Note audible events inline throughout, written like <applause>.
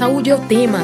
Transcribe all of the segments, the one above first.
Saúde é o tema.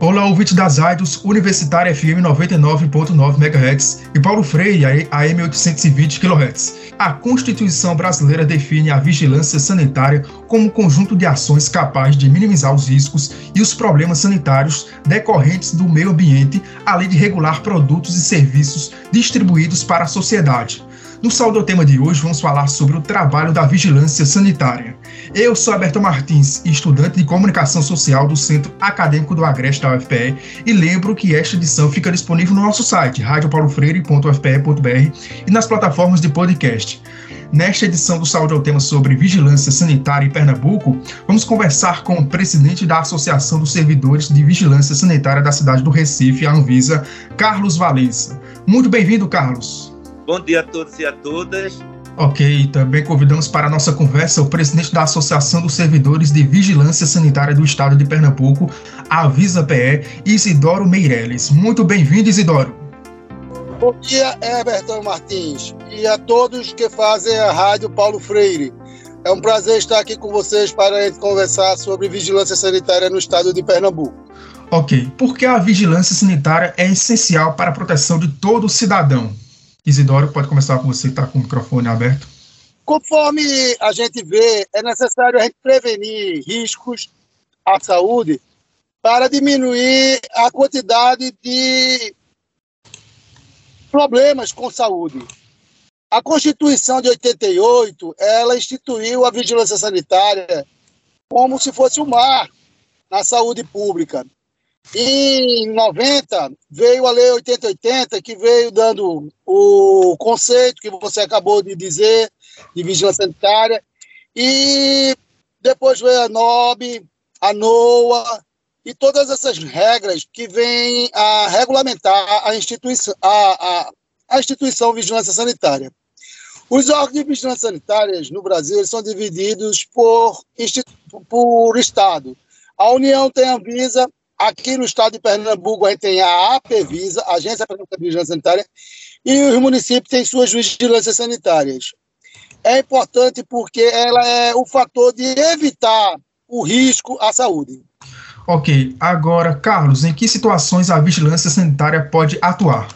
Olá, ouvinte das rádios Universitária FM 99.9 MHz e Paulo Freire, AM 820 kHz. A Constituição brasileira define a vigilância sanitária como um conjunto de ações capaz de minimizar os riscos e os problemas sanitários decorrentes do meio ambiente, além de regular produtos e serviços distribuídos para a sociedade. No Saldo Tema de hoje, vamos falar sobre o trabalho da vigilância sanitária. Eu sou Alberto Martins, estudante de comunicação social do Centro Acadêmico do Agreste da UFPE, e lembro que esta edição fica disponível no nosso site, radiopaulofreire.ufpe.br e nas plataformas de podcast. Nesta edição do Saúde ao Tema sobre vigilância sanitária em Pernambuco, vamos conversar com o presidente da Associação dos Servidores de Vigilância Sanitária da cidade do Recife, a Anvisa, Carlos Valença. Muito bem-vindo, Carlos. Bom dia a todos e a todas. Ok, também convidamos para a nossa conversa o presidente da Associação dos Servidores de Vigilância Sanitária do Estado de Pernambuco, a Avisa PE, Isidoro Meireles. Muito bem-vindo, Isidoro. Bom dia, Everton Martins, e a todos que fazem a Rádio Paulo Freire. É um prazer estar aqui com vocês para conversar sobre vigilância sanitária no estado de Pernambuco. Ok, porque a vigilância sanitária é essencial para a proteção de todo cidadão. Isidoro, pode começar com você está com o microfone aberto. Conforme a gente vê, é necessário a gente prevenir riscos à saúde para diminuir a quantidade de problemas com saúde. A Constituição de 88, ela instituiu a vigilância sanitária como se fosse o um mar na saúde pública. Em 90, veio a Lei 8080, que veio dando o conceito que você acabou de dizer, de vigilância sanitária, e depois veio a NOB, a NOA, e todas essas regras que vêm a regulamentar a instituição, a, a, a instituição Vigilância Sanitária. Os órgãos de vigilância sanitária no Brasil são divididos por, por Estado. A União tem a Anvisa, Aqui no estado de Pernambuco, a gente tem a APVISA, Agência Pernambucana de Vigilância Sanitária, e os municípios têm suas vigilâncias sanitárias. É importante porque ela é o fator de evitar o risco à saúde. Ok, agora, Carlos, em que situações a vigilância sanitária pode atuar?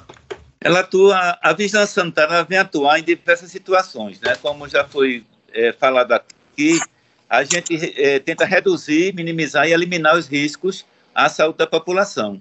Ela atua, a vigilância sanitária vem atuar em diversas situações, né? Como já foi é, falado aqui, a gente é, tenta reduzir, minimizar e eliminar os riscos à saúde da população.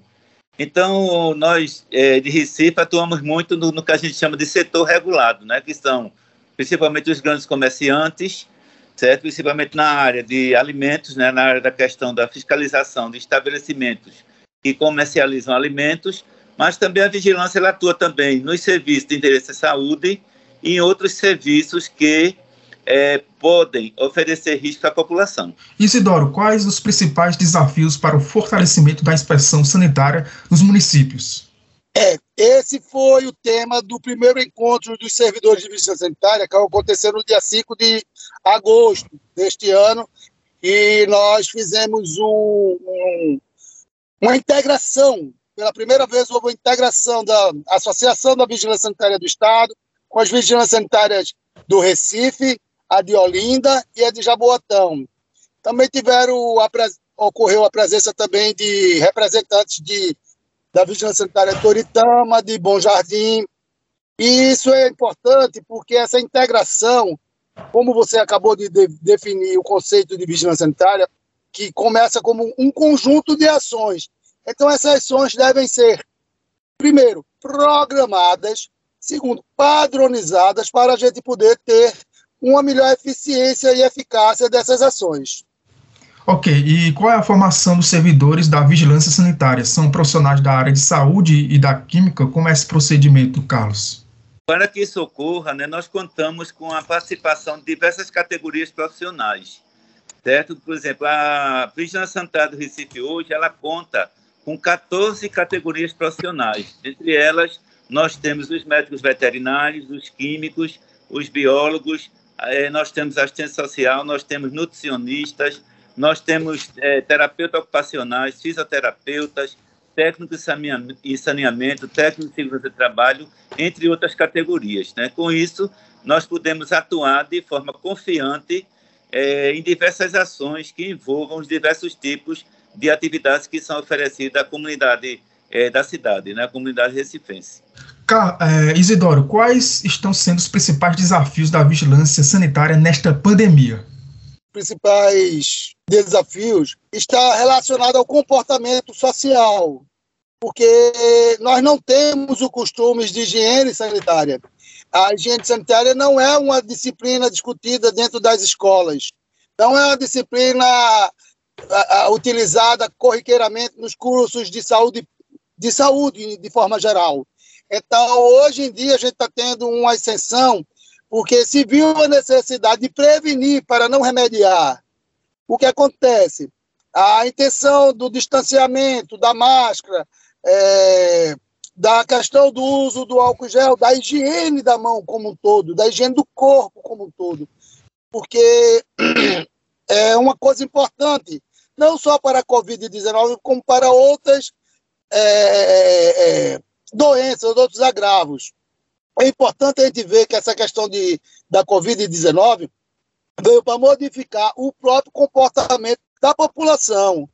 Então, nós é, de Recife atuamos muito no, no, que a gente chama de setor regulado, né, que são principalmente os grandes comerciantes, certo? principalmente na área de alimentos, né, na área da questão da fiscalização de estabelecimentos que comercializam alimentos, mas também a vigilância ela atua também nos serviços de interesse à saúde e em outros serviços que é, podem oferecer risco à população. Isidoro, quais os principais desafios para o fortalecimento da inspeção sanitária nos municípios? É, esse foi o tema do primeiro encontro dos servidores de vigilância sanitária, que aconteceu no dia 5 de agosto deste ano, e nós fizemos um, um, uma integração, pela primeira vez houve uma integração da Associação da Vigilância Sanitária do Estado com as vigilâncias sanitárias do Recife, a de Olinda e a de Jaboatão. Também tiveram a, ocorreu a presença também de representantes de, da Vigilância Sanitária de Toritama, de Bom Jardim. E isso é importante porque essa integração, como você acabou de, de definir o conceito de vigilância sanitária, que começa como um conjunto de ações. Então, essas ações devem ser, primeiro, programadas, segundo, padronizadas, para a gente poder ter uma melhor eficiência e eficácia dessas ações. Ok, e qual é a formação dos servidores da vigilância sanitária? São profissionais da área de saúde e da química? Como é esse procedimento, Carlos? Para que isso ocorra, né, nós contamos com a participação de diversas categorias profissionais, certo? Por exemplo, a Vigilância Sanitária do Recife hoje, ela conta com 14 categorias profissionais. Entre elas, nós temos os médicos veterinários, os químicos, os biólogos, nós temos assistente social, nós temos nutricionistas, nós temos é, terapeutas ocupacionais, fisioterapeutas, técnicos de saneamento, técnicos de segurança de trabalho, entre outras categorias. Né? Com isso, nós podemos atuar de forma confiante é, em diversas ações que envolvam os diversos tipos de atividades que são oferecidas à comunidade é, da cidade, né, a comunidade recifense. É, Isidoro, quais estão sendo os principais desafios da vigilância sanitária nesta pandemia? Principais desafios está relacionado ao comportamento social, porque nós não temos o costume de higiene sanitária. A higiene sanitária não é uma disciplina discutida dentro das escolas, não é uma disciplina a, a, utilizada corriqueiramente nos cursos de saúde, de saúde de forma geral. Então, hoje em dia, a gente está tendo uma ascensão, porque se viu a necessidade de prevenir para não remediar. O que acontece? A intenção do distanciamento, da máscara, é, da questão do uso do álcool gel, da higiene da mão como um todo, da higiene do corpo como um todo. Porque <clears throat> é uma coisa importante, não só para a Covid-19, como para outras é, é, é doenças, outros agravos. É importante a gente ver que essa questão de, da Covid-19 veio para modificar o próprio comportamento da população.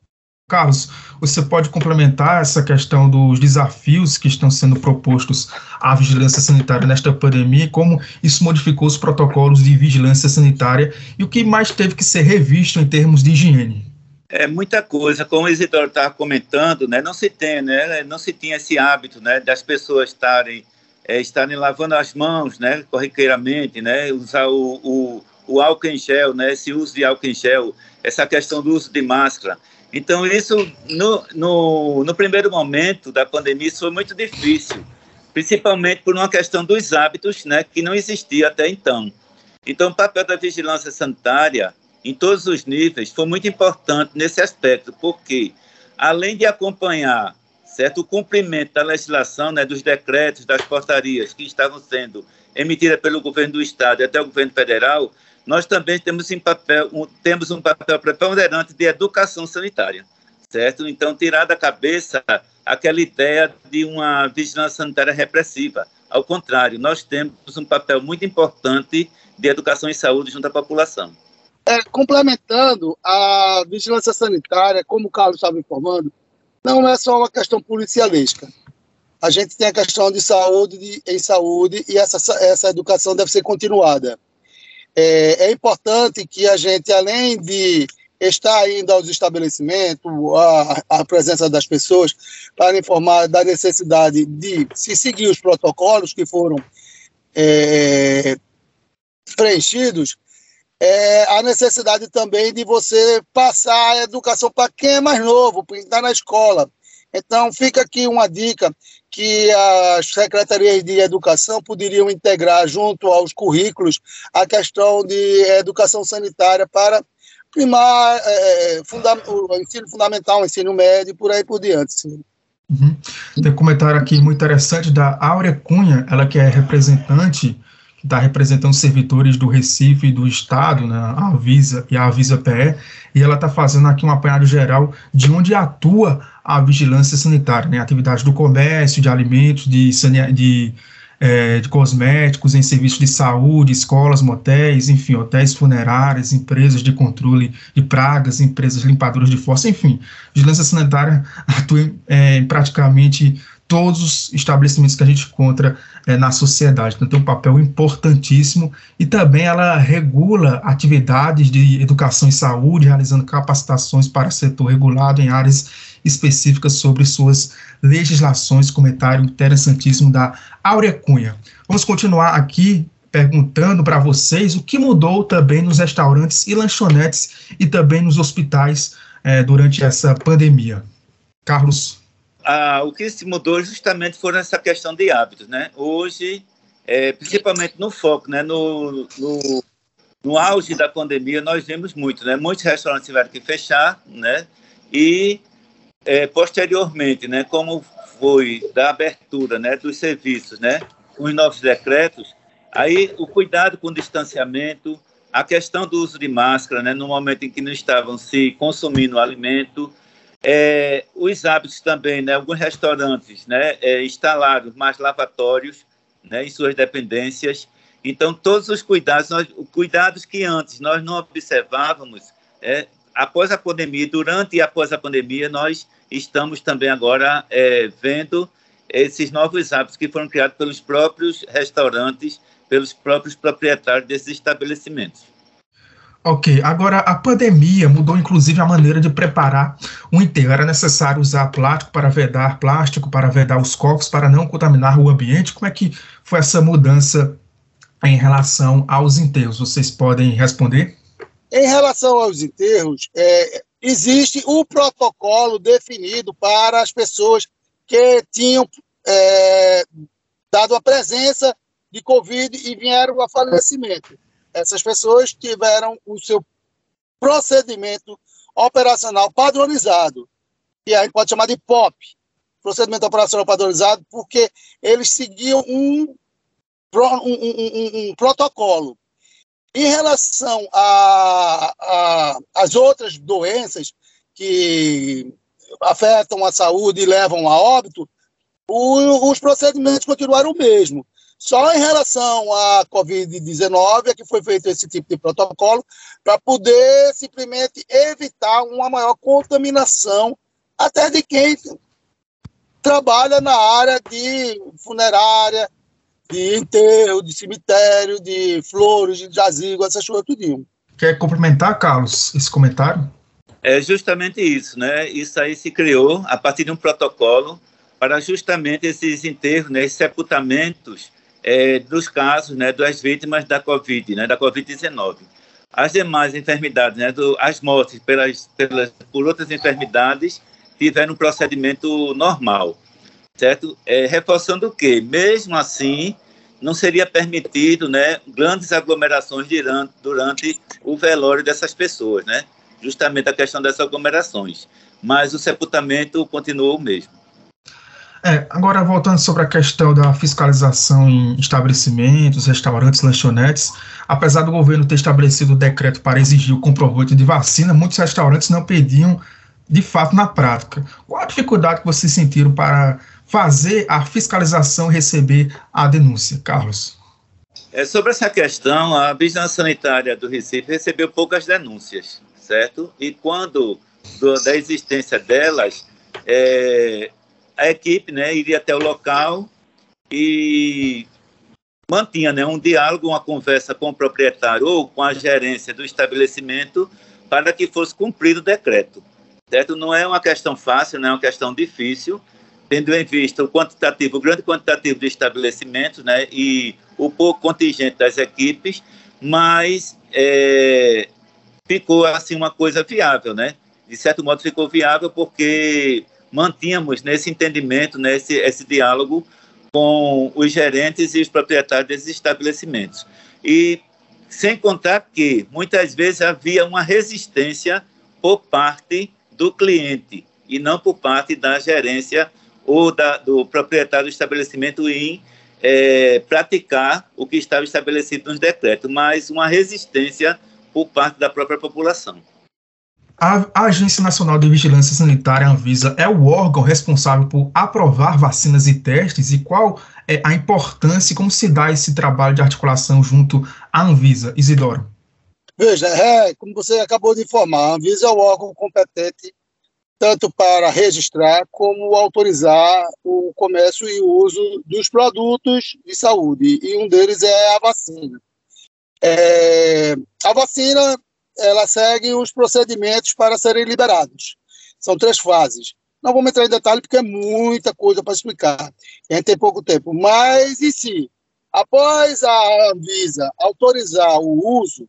Carlos, você pode complementar essa questão dos desafios que estão sendo propostos à vigilância sanitária nesta pandemia como isso modificou os protocolos de vigilância sanitária e o que mais teve que ser revisto em termos de higiene? É muita coisa, como o Isidoro estava comentando, né, não se tem, né, não se tinha esse hábito, né, das pessoas estarem, é, estarem lavando as mãos, né, corriqueiramente, né, usar o, o, o álcool em gel, né, esse uso de álcool em gel, essa questão do uso de máscara. Então, isso, no, no, no primeiro momento da pandemia, foi muito difícil, principalmente por uma questão dos hábitos, né, que não existia até então. Então, o papel da vigilância sanitária em todos os níveis foi muito importante nesse aspecto, porque além de acompanhar certo o cumprimento da legislação, né, dos decretos, das portarias que estavam sendo emitidas pelo governo do estado e até o governo federal, nós também temos, em papel, um, temos um papel preponderante de educação sanitária, certo? Então, tirar da cabeça aquela ideia de uma vigilância sanitária repressiva. Ao contrário, nós temos um papel muito importante de educação e saúde junto à população. É, complementando, a vigilância sanitária, como o Carlos estava informando, não é só uma questão policialesca. A gente tem a questão de saúde de, em saúde e essa, essa educação deve ser continuada. É, é importante que a gente, além de estar indo aos estabelecimentos, a, a, presença das pessoas, para informar da necessidade de se seguir os protocolos que foram é, preenchidos, é, a necessidade também de você passar a educação para quem é mais novo, quem está na escola. Então, fica aqui uma dica que as secretarias de educação poderiam integrar junto aos currículos a questão de educação sanitária para primar é, funda o ensino fundamental, o ensino médio, por aí por diante. Sim. Uhum. Tem um comentário aqui muito interessante da Áurea Cunha, ela que é representante está representando servidores do Recife e do Estado, né, a Avisa e a Avisa PE, e ela está fazendo aqui um apanhado geral de onde atua a vigilância sanitária, né, atividades do comércio, de alimentos, de, de, é, de cosméticos, em serviços de saúde, escolas, motéis, enfim, hotéis funerários, empresas de controle de pragas, empresas limpadoras de força, enfim, vigilância sanitária <laughs> atua é, em praticamente todos os estabelecimentos que a gente encontra é, na sociedade. Então, tem um papel importantíssimo e também ela regula atividades de educação e saúde, realizando capacitações para setor regulado em áreas específicas sobre suas legislações. Comentário interessantíssimo da Áurea Cunha. Vamos continuar aqui perguntando para vocês o que mudou também nos restaurantes e lanchonetes e também nos hospitais é, durante essa pandemia. Carlos o que se mudou justamente foram essa questão de hábitos, né? Hoje, é, principalmente no foco, né? No, no, no, auge da pandemia, nós vimos muito, né? Muitos restaurantes tiveram que fechar, né? E é, posteriormente, né? Como foi da abertura, né? Dos serviços, né? Com os novos decretos, aí o cuidado com o distanciamento, a questão do uso de máscara, né? No momento em que não estavam se consumindo alimento, é, os hábitos também, né? Alguns restaurantes, né? É, instalaram mais lavatórios, né? Em suas dependências. Então, todos os cuidados, nós, cuidados que antes nós não observávamos, é, após a pandemia, durante e após a pandemia, nós estamos também agora é, vendo esses novos hábitos que foram criados pelos próprios restaurantes, pelos próprios proprietários desses estabelecimentos. Ok, agora a pandemia mudou inclusive a maneira de preparar o enterro. Era necessário usar plástico para vedar plástico, para vedar os copos, para não contaminar o ambiente. Como é que foi essa mudança em relação aos enterros? Vocês podem responder? Em relação aos enterros, é, existe um protocolo definido para as pessoas que tinham é, dado a presença de Covid e vieram a falecimento. Essas pessoas tiveram o seu procedimento operacional padronizado, que a gente pode chamar de POP, procedimento operacional padronizado, porque eles seguiam um, um, um, um protocolo. Em relação às outras doenças que afetam a saúde e levam a óbito, o, os procedimentos continuaram o mesmo. Só em relação à Covid-19 é que foi feito esse tipo de protocolo para poder simplesmente evitar uma maior contaminação até de quem trabalha na área de funerária, de enterro, de cemitério, de flores, de jazigo, essas coisas tudinho. Quer complementar, Carlos, esse comentário? É justamente isso, né? Isso aí se criou a partir de um protocolo para justamente esses enterros, né, esses sepultamentos é, dos casos né, das vítimas da Covid, né, da Covid-19. As demais enfermidades, né, do, as mortes pelas, pelas, por outras enfermidades, tiveram um procedimento normal, certo? É, reforçando que, mesmo assim, não seria permitido né, grandes aglomerações durante, durante o velório dessas pessoas, né? justamente a questão dessas aglomerações. Mas o sepultamento continuou o mesmo. É, agora voltando sobre a questão da fiscalização em estabelecimentos, restaurantes, lanchonetes, apesar do governo ter estabelecido o decreto para exigir o comprovante de vacina, muitos restaurantes não pediam de fato na prática. Qual a dificuldade que vocês sentiram para fazer a fiscalização receber a denúncia, Carlos? É, sobre essa questão, a Vigilância Sanitária do Recife recebeu poucas denúncias, certo? E quando do, da existência delas, é, a equipe né, iria até o local e mantinha né, um diálogo, uma conversa com o proprietário ou com a gerência do estabelecimento para que fosse cumprido o decreto. Certo? Não é uma questão fácil, não é uma questão difícil, tendo em vista o quantitativo, o grande quantitativo de estabelecimentos né, e o pouco contingente das equipes, mas é, ficou assim uma coisa viável, né? De certo modo ficou viável porque mantínhamos nesse entendimento, nesse esse diálogo com os gerentes e os proprietários desses estabelecimentos. E sem contar que muitas vezes havia uma resistência por parte do cliente e não por parte da gerência ou da, do proprietário do estabelecimento em é, praticar o que estava estabelecido nos decretos, mas uma resistência por parte da própria população. A, Agência Nacional de Vigilância Sanitária, Anvisa, é o órgão responsável por aprovar vacinas e testes e qual é a importância e como se dá esse trabalho de articulação junto à Anvisa? Isidoro. Veja, é, como você acabou de informar, a Anvisa é o órgão competente tanto para registrar como autorizar o comércio e o uso dos produtos de saúde, e um deles é a vacina. É, a vacina ela segue os procedimentos para serem liberados. São três fases. Não vamos entrar em detalhe porque é muita coisa para explicar. A gente tem pouco tempo. Mas, em si, após a Anvisa autorizar o uso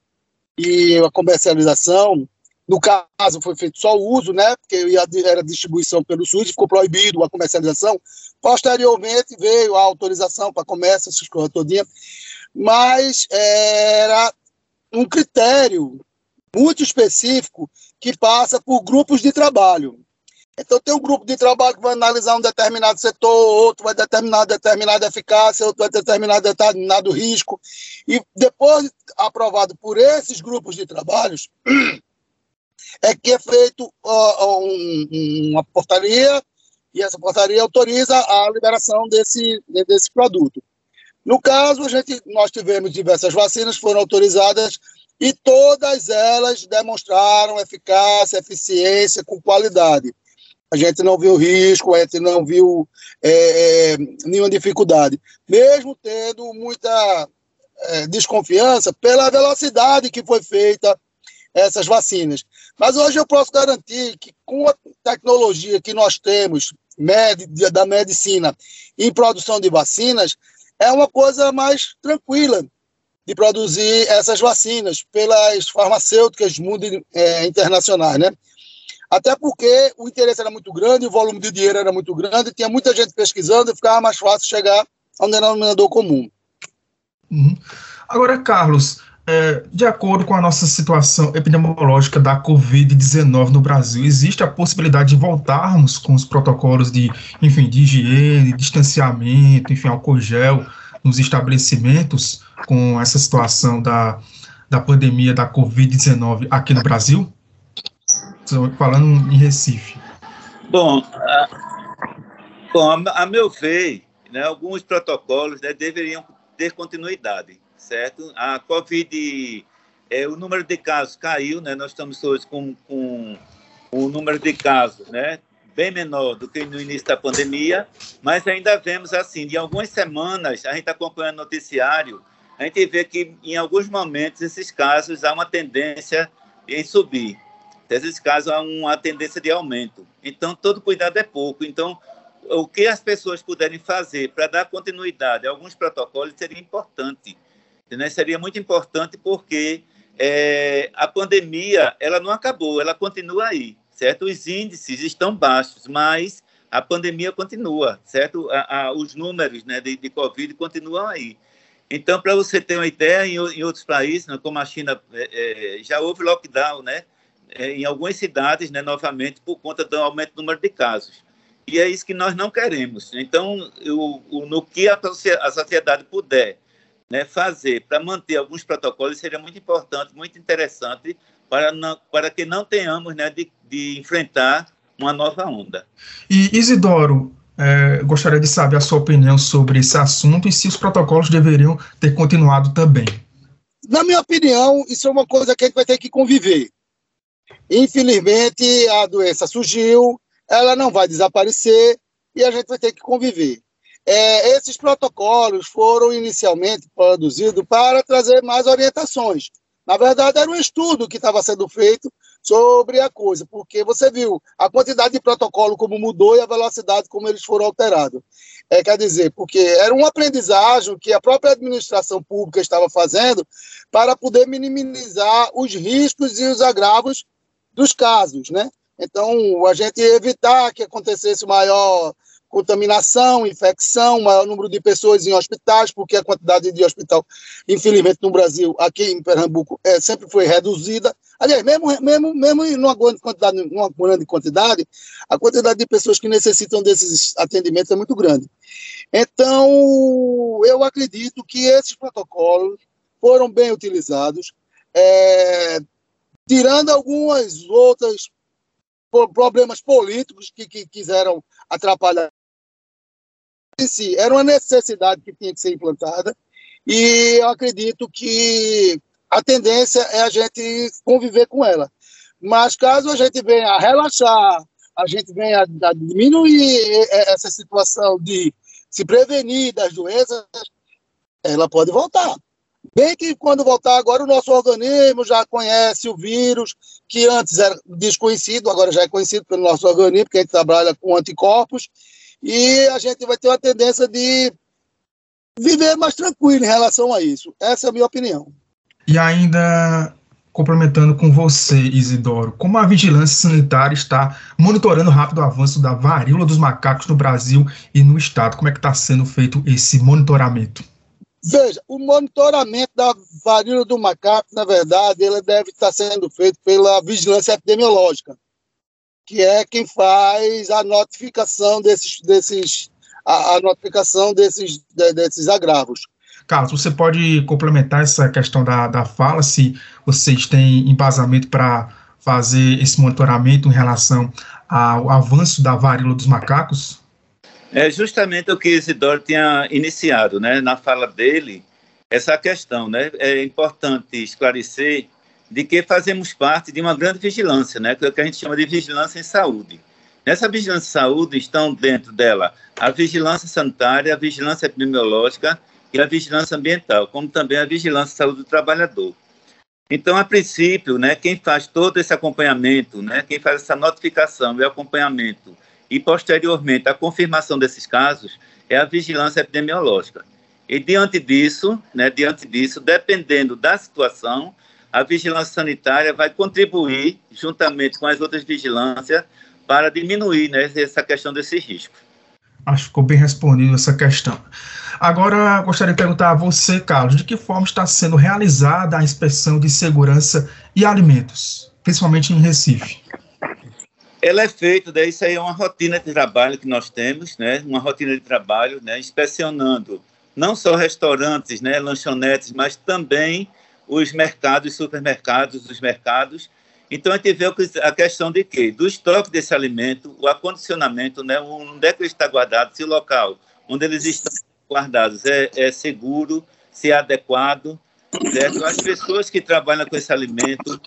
e a comercialização, no caso foi feito só o uso, né? Porque era distribuição pelo SUS, ficou proibido a comercialização. Posteriormente veio a autorização para comércio, essas coisas todinhas. Mas era um critério muito específico que passa por grupos de trabalho. Então, tem um grupo de trabalho que vai analisar um determinado setor, outro vai determinar determinada eficácia, outro vai determinar determinado risco. E depois, aprovado por esses grupos de trabalhos, <clears throat> é que é feito uh, um, uma portaria, e essa portaria autoriza a liberação desse, desse produto. No caso, a gente, nós tivemos diversas vacinas que foram autorizadas e todas elas demonstraram eficácia, eficiência com qualidade. A gente não viu risco, a gente não viu é, é, nenhuma dificuldade, mesmo tendo muita é, desconfiança pela velocidade que foi feita essas vacinas. Mas hoje eu posso garantir que com a tecnologia que nós temos da medicina em produção de vacinas, é uma coisa mais tranquila de produzir essas vacinas pelas farmacêuticas mundo é, internacionais, né? Até porque o interesse era muito grande, o volume de dinheiro era muito grande, tinha muita gente pesquisando e ficava mais fácil chegar ao denominador comum. Uhum. Agora, Carlos, é, de acordo com a nossa situação epidemiológica da Covid-19 no Brasil, existe a possibilidade de voltarmos com os protocolos de, enfim, de higiene, distanciamento, enfim, álcool gel nos estabelecimentos com essa situação da, da pandemia da Covid-19 aqui no Brasil? Falando em Recife. Bom, a, bom, a meu ver, né, alguns protocolos né, deveriam ter continuidade certo? A Covid, é, o número de casos caiu, né? Nós estamos hoje com, com o número de casos, né? Bem menor do que no início da pandemia, mas ainda vemos assim, de algumas semanas, a gente está acompanhando o noticiário, a gente vê que em alguns momentos esses casos há uma tendência em subir. Esses casos há uma tendência de aumento. Então, todo cuidado é pouco. Então, o que as pessoas puderem fazer para dar continuidade a alguns protocolos seria importante né? Seria muito importante porque é, a pandemia ela não acabou, ela continua aí, certo? Os índices estão baixos, mas a pandemia continua, certo? A, a, os números né, de, de Covid continuam aí. Então, para você ter uma ideia, em, em outros países, né, como a China, é, é, já houve lockdown, né? É, em algumas cidades, né, novamente, por conta do aumento do número de casos. E é isso que nós não queremos. Então, o, o no que a, a sociedade puder né, fazer para manter alguns protocolos seria muito importante, muito interessante, para, não, para que não tenhamos né, de, de enfrentar uma nova onda. E Isidoro, é, gostaria de saber a sua opinião sobre esse assunto e se os protocolos deveriam ter continuado também. Na minha opinião, isso é uma coisa que a gente vai ter que conviver. Infelizmente, a doença surgiu, ela não vai desaparecer e a gente vai ter que conviver. É, esses protocolos foram inicialmente produzidos para trazer mais orientações. Na verdade, era um estudo que estava sendo feito sobre a coisa, porque você viu a quantidade de protocolo como mudou e a velocidade como eles foram alterados. É, quer dizer, porque era uma aprendizagem que a própria administração pública estava fazendo para poder minimizar os riscos e os agravos dos casos, né? Então, a gente evitar que acontecesse maior contaminação, infecção, maior número de pessoas em hospitais, porque a quantidade de hospital, infelizmente, no Brasil, aqui em Pernambuco, é, sempre foi reduzida. Aliás, mesmo, mesmo, mesmo em uma grande, quantidade, numa grande quantidade, a quantidade de pessoas que necessitam desses atendimentos é muito grande. Então, eu acredito que esses protocolos foram bem utilizados, é, tirando algumas outras problemas políticos que, que quiseram atrapalhar si, era uma necessidade que tinha que ser implantada, e eu acredito que a tendência é a gente conviver com ela. Mas caso a gente venha a relaxar, a gente venha a diminuir essa situação de se prevenir das doenças, ela pode voltar. Bem que quando voltar agora, o nosso organismo já conhece o vírus, que antes era desconhecido, agora já é conhecido pelo nosso organismo, porque a gente trabalha com anticorpos, e a gente vai ter uma tendência de viver mais tranquilo em relação a isso. Essa é a minha opinião. E ainda complementando com você, Isidoro, como a vigilância sanitária está monitorando o rápido avanço da varíola dos macacos no Brasil e no estado? Como é que está sendo feito esse monitoramento? Veja, o monitoramento da varíola do macaco, na verdade, ele deve estar sendo feito pela vigilância epidemiológica que é quem faz a notificação desses, desses a, a notificação desses, de, desses agravos. Carlos, você pode complementar essa questão da, da fala, se vocês têm embasamento para fazer esse monitoramento em relação ao avanço da varíola dos macacos? É justamente o que Isidoro tinha iniciado, né, na fala dele, essa questão, né? É importante esclarecer de que fazemos parte de uma grande vigilância, né, que é o que a gente chama de vigilância em saúde. Nessa vigilância em saúde estão dentro dela a vigilância sanitária, a vigilância epidemiológica e a vigilância ambiental, como também a vigilância em saúde do trabalhador. Então, a princípio, né, quem faz todo esse acompanhamento, né, quem faz essa notificação e acompanhamento e, posteriormente, a confirmação desses casos é a vigilância epidemiológica. E, diante disso, né, diante disso, dependendo da situação, a vigilância sanitária vai contribuir, juntamente com as outras vigilâncias, para diminuir né, essa questão desses riscos. Acho que ficou bem respondido essa questão. Agora, gostaria de perguntar a você, Carlos, de que forma está sendo realizada a inspeção de segurança e alimentos, principalmente em Recife? Ela é feita, daí isso aí é uma rotina de trabalho que nós temos, né? Uma rotina de trabalho, né? Inspecionando não só restaurantes, né? Lanchonetes, mas também os mercados, supermercados, os mercados. Então a gente vê a questão de quê? Do estoque desse alimento, o acondicionamento, né? Onde é que ele está guardado, se o local onde eles estão guardados é, é seguro, se é adequado, certo? As pessoas que trabalham com esse alimento,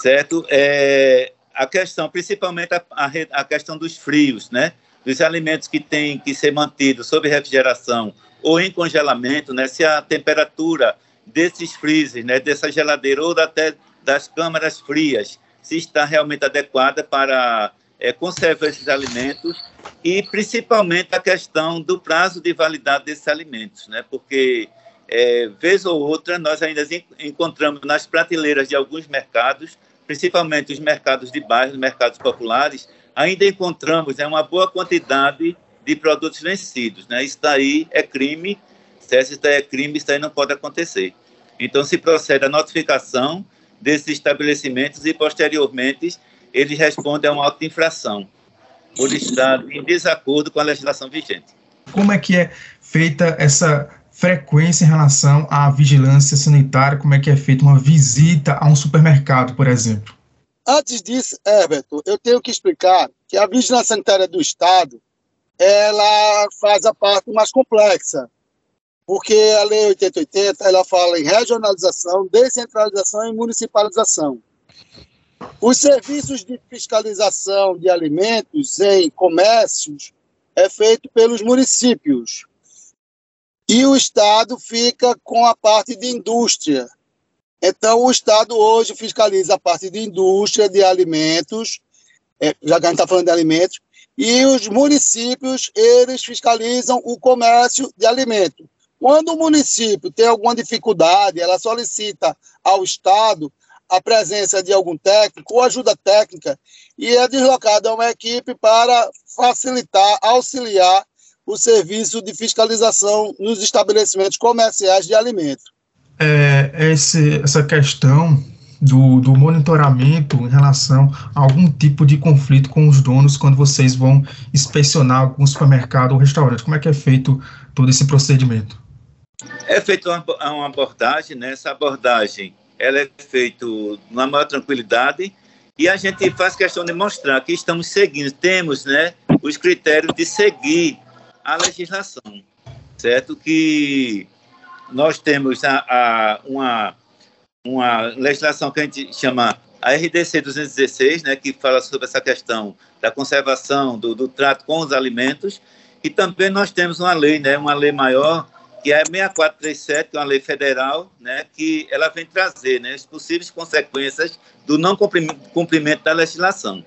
certo? É, a questão, principalmente a, a, a, questão dos frios, né? Dos alimentos que têm que ser mantidos sob refrigeração ou em congelamento, né? Se a temperatura desses freezers, né? Dessa geladeira ou até das câmaras frias, se está realmente adequada para é, conservar esses alimentos e principalmente a questão do prazo de validade desses alimentos, né? Porque é, vez ou outra nós ainda encontramos nas prateleiras de alguns mercados principalmente os mercados de bairros, mercados populares, ainda encontramos né, uma boa quantidade de produtos vencidos. Né? Isso daí é crime, se isso daí é crime, isso daí não pode acontecer. Então, se procede à notificação desses estabelecimentos e, posteriormente, eles respondem a uma auto-infração por estar em desacordo com a legislação vigente. Como é que é feita essa frequência em relação à vigilância sanitária, como é que é feita uma visita a um supermercado, por exemplo? Antes disso, Herberto, eu tenho que explicar que a vigilância sanitária do Estado, ela faz a parte mais complexa, porque a Lei 8080, ela fala em regionalização, descentralização e municipalização. Os serviços de fiscalização de alimentos em comércios é feito pelos municípios. E o Estado fica com a parte de indústria. Então, o Estado hoje fiscaliza a parte de indústria de alimentos, é, já que a gente está falando de alimentos, e os municípios, eles fiscalizam o comércio de alimentos. Quando o município tem alguma dificuldade, ela solicita ao Estado a presença de algum técnico ou ajuda técnica e é deslocada uma equipe para facilitar, auxiliar o serviço de fiscalização nos estabelecimentos comerciais de alimentos. É, esse, essa questão do, do, monitoramento em relação a algum tipo de conflito com os donos quando vocês vão inspecionar algum supermercado ou restaurante. Como é que é feito todo esse procedimento? É feita uma, uma, abordagem, né? essa abordagem ela é feita numa maior tranquilidade e a gente faz questão de mostrar que estamos seguindo, temos né, os critérios de seguir a legislação, certo? Que nós temos a, a, uma, uma legislação que a gente chama a RDC 216, né, que fala sobre essa questão da conservação, do, do trato com os alimentos, e também nós temos uma lei, né, uma lei maior, que é a 6437, que é uma lei federal, né, que ela vem trazer né, as possíveis consequências do não cumprimento da legislação.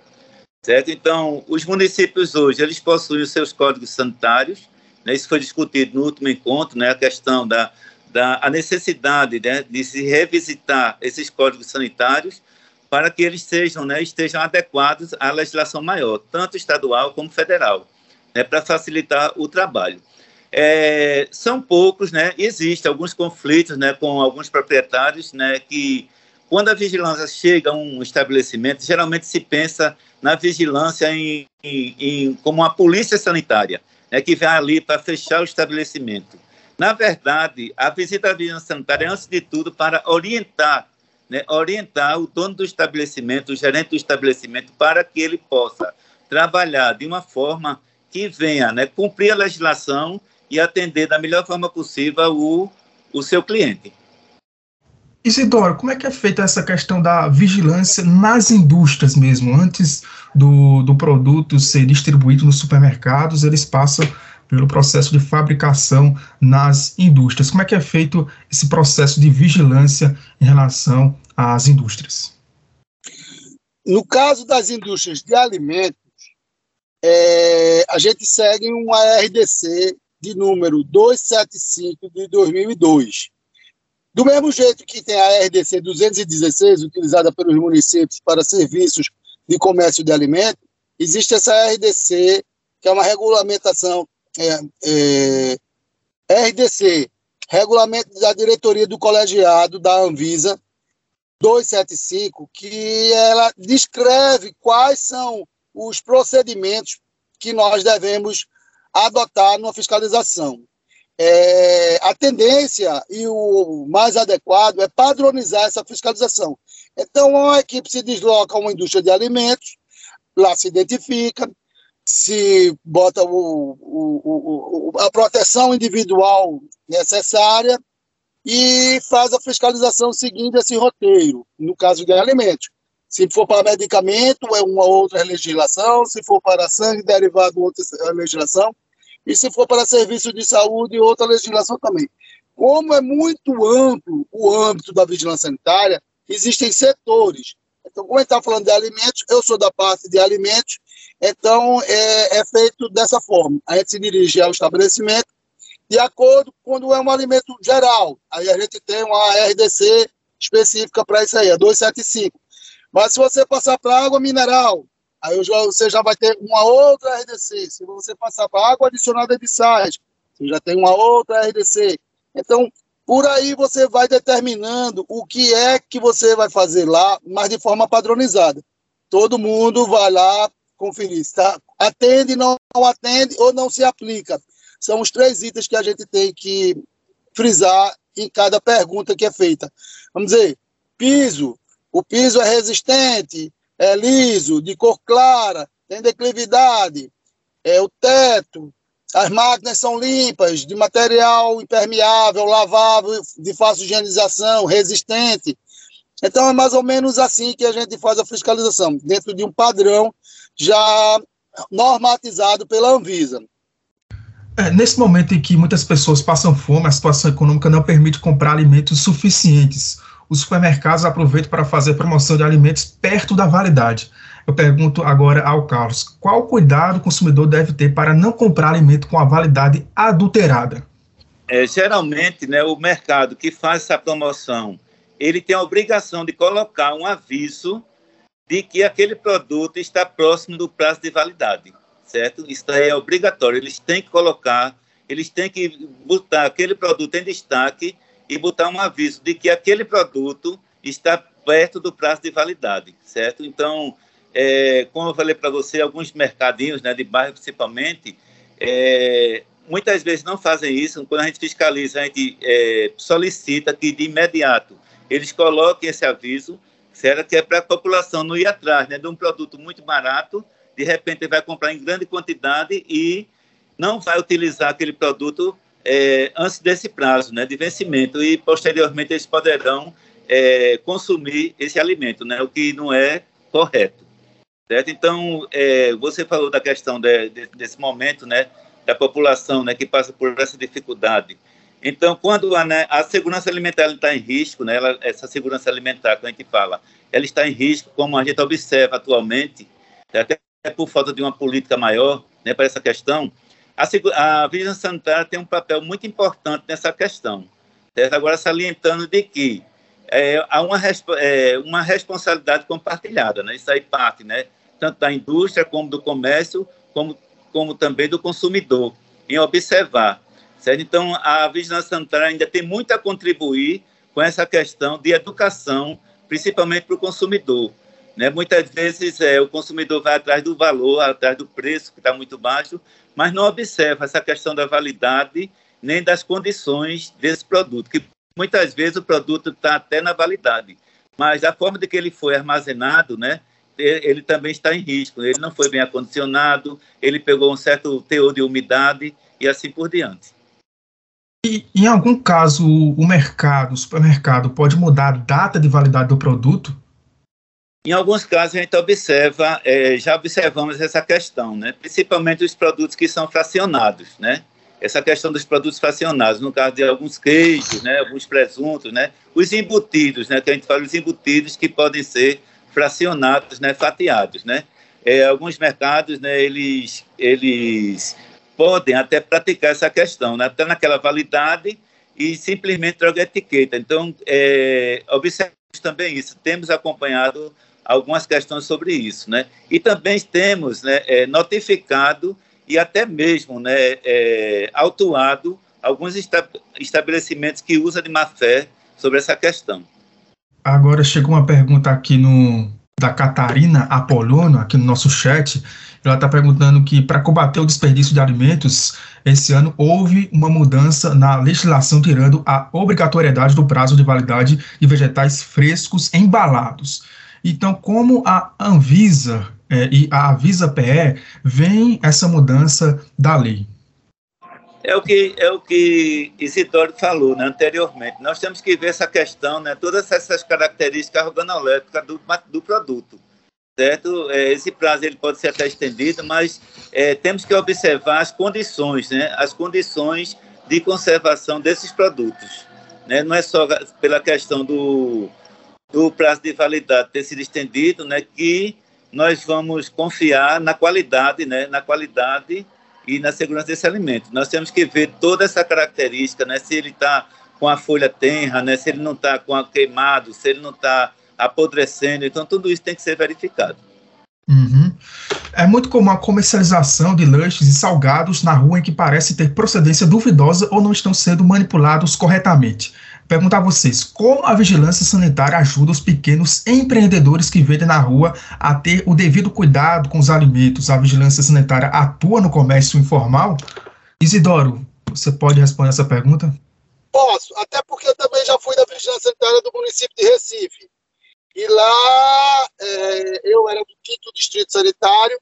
Certo? Então, os municípios hoje, eles possuem os seus códigos sanitários, né? isso foi discutido no último encontro, né? a questão da, da a necessidade né? de se revisitar esses códigos sanitários para que eles sejam, né? estejam adequados à legislação maior, tanto estadual como federal, né? para facilitar o trabalho. É, são poucos, né? Existem alguns conflitos, né, com alguns proprietários, né, que quando a vigilância chega a um estabelecimento, geralmente se pensa na vigilância em, em, em como uma polícia sanitária, né, que vai ali para fechar o estabelecimento. Na verdade, a visita à vigilância sanitária é, antes de tudo, para orientar, né, orientar o dono do estabelecimento, o gerente do estabelecimento, para que ele possa trabalhar de uma forma que venha né, cumprir a legislação e atender da melhor forma possível o, o seu cliente. Isidoro, como é que é feita essa questão da vigilância nas indústrias mesmo? Antes do, do produto ser distribuído nos supermercados, eles passam pelo processo de fabricação nas indústrias. Como é que é feito esse processo de vigilância em relação às indústrias? No caso das indústrias de alimentos, é, a gente segue uma RDC de número 275 de 2002. Do mesmo jeito que tem a RDC 216, utilizada pelos municípios para serviços de comércio de alimentos, existe essa RDC, que é uma regulamentação é, é, RDC, Regulamento da Diretoria do Colegiado da Anvisa 275, que ela descreve quais são os procedimentos que nós devemos adotar numa fiscalização. É, a tendência e o mais adequado é padronizar essa fiscalização. Então, uma equipe se desloca a uma indústria de alimentos, lá se identifica, se bota o, o, o, a proteção individual necessária e faz a fiscalização seguindo esse roteiro, no caso de alimentos. Se for para medicamento, é uma outra legislação, se for para sangue derivado, outra legislação, e se for para serviço de saúde, outra legislação também. Como é muito amplo o âmbito da vigilância sanitária, existem setores. Então, como a gente está falando de alimentos, eu sou da parte de alimentos, então, é, é feito dessa forma. A gente se dirige ao estabelecimento de acordo quando é um alimento geral. Aí a gente tem uma RDC específica para isso aí, a 275. Mas se você passar para água mineral, aí você já vai ter uma outra RDC. Se você passar para água adicionada de sais, você já tem uma outra RDC. Então, por aí você vai determinando o que é que você vai fazer lá, mas de forma padronizada. Todo mundo vai lá conferir tá, atende, não atende ou não se aplica. São os três itens que a gente tem que frisar em cada pergunta que é feita. Vamos dizer, piso. O piso é resistente, é liso, de cor clara, tem declividade. É o teto. As máquinas são limpas, de material impermeável, lavável, de fácil higienização, resistente. Então é mais ou menos assim que a gente faz a fiscalização, dentro de um padrão já normatizado pela Anvisa. É, nesse momento em que muitas pessoas passam fome, a situação econômica não permite comprar alimentos suficientes. Os supermercados aproveitam para fazer promoção de alimentos perto da validade. Eu pergunto agora ao Carlos: qual cuidado o consumidor deve ter para não comprar alimento com a validade adulterada? É, geralmente, né, o mercado que faz essa promoção, ele tem a obrigação de colocar um aviso de que aquele produto está próximo do prazo de validade, certo? Isso é obrigatório. Eles têm que colocar, eles têm que botar aquele produto em destaque e botar um aviso de que aquele produto está perto do prazo de validade, certo? Então, é, como eu falei para você, alguns mercadinhos, né, de bairro principalmente, é, muitas vezes não fazem isso. Quando a gente fiscaliza, a gente é, solicita que de imediato eles coloquem esse aviso certo? Que é para a população não ir atrás né, de um produto muito barato, de repente vai comprar em grande quantidade e não vai utilizar aquele produto é, antes desse prazo né, de vencimento e posteriormente eles poderão é, consumir esse alimento, né, o que não é correto. Certo? Então, é, você falou da questão de, de, desse momento né, da população né, que passa por essa dificuldade. Então, quando a, né, a segurança alimentar está em risco, né, ela, essa segurança alimentar que a gente fala, ela está em risco, como a gente observa atualmente, até por falta de uma política maior né, para essa questão, a, a vigilância sanitária tem um papel muito importante nessa questão. Certo? Agora, salientando de que é, há uma, é, uma responsabilidade compartilhada, né? isso aí parte né, tanto da indústria como do comércio, como, como também do consumidor, em observar Certo? Então, a vigilância sanitária ainda tem muito a contribuir com essa questão de educação, principalmente para o consumidor. Né? Muitas vezes é, o consumidor vai atrás do valor, atrás do preço, que está muito baixo, mas não observa essa questão da validade nem das condições desse produto, que muitas vezes o produto está até na validade, mas a forma de que ele foi armazenado, né, ele também está em risco. Ele não foi bem acondicionado, ele pegou um certo teor de umidade e assim por diante. E, em algum caso, o mercado, o supermercado, pode mudar a data de validade do produto? Em alguns casos, a gente observa, é, já observamos essa questão, né? principalmente os produtos que são fracionados. Né? Essa questão dos produtos fracionados, no caso de alguns queijos, né? alguns presuntos, né? os embutidos, né? que a gente fala os embutidos que podem ser fracionados, né? fatiados. Né? É, alguns mercados, né? eles, eles podem até praticar essa questão, né? até naquela validade e simplesmente trocar etiqueta. Então, é, observamos também isso, temos acompanhado algumas questões sobre isso, né? E também temos né, é, notificado e até mesmo né, é, autuado alguns estabelecimentos que usam de má fé sobre essa questão. Agora chegou uma pergunta aqui no da Catarina Apolono, aqui no nosso chat. Ela está perguntando que, para combater o desperdício de alimentos, esse ano houve uma mudança na legislação, tirando a obrigatoriedade do prazo de validade de vegetais frescos embalados. Então, como a Anvisa é, e a Avisa PE vem essa mudança da lei? É o que é o que Isidoro falou né, anteriormente. Nós temos que ver essa questão, né, todas essas características organolépticas do, do produto, certo? É, esse prazo ele pode ser até estendido, mas é, temos que observar as condições, né, as condições de conservação desses produtos. Né? Não é só pela questão do, do prazo de validade ter sido estendido, né, que nós vamos confiar na qualidade, né, na qualidade e na segurança desse alimento. Nós temos que ver toda essa característica, né, se ele está com a folha tenra, né, se ele não está com a queimado, se ele não está apodrecendo, então tudo isso tem que ser verificado. Uhum. É muito comum a comercialização de lanches e salgados na rua em que parece ter procedência duvidosa ou não estão sendo manipulados corretamente perguntar a vocês como a vigilância sanitária ajuda os pequenos empreendedores que vendem na rua a ter o devido cuidado com os alimentos. A vigilância sanitária atua no comércio informal? Isidoro, você pode responder essa pergunta? Posso, até porque eu também já fui da vigilância sanitária do município de Recife. E lá é, eu era do quinto distrito sanitário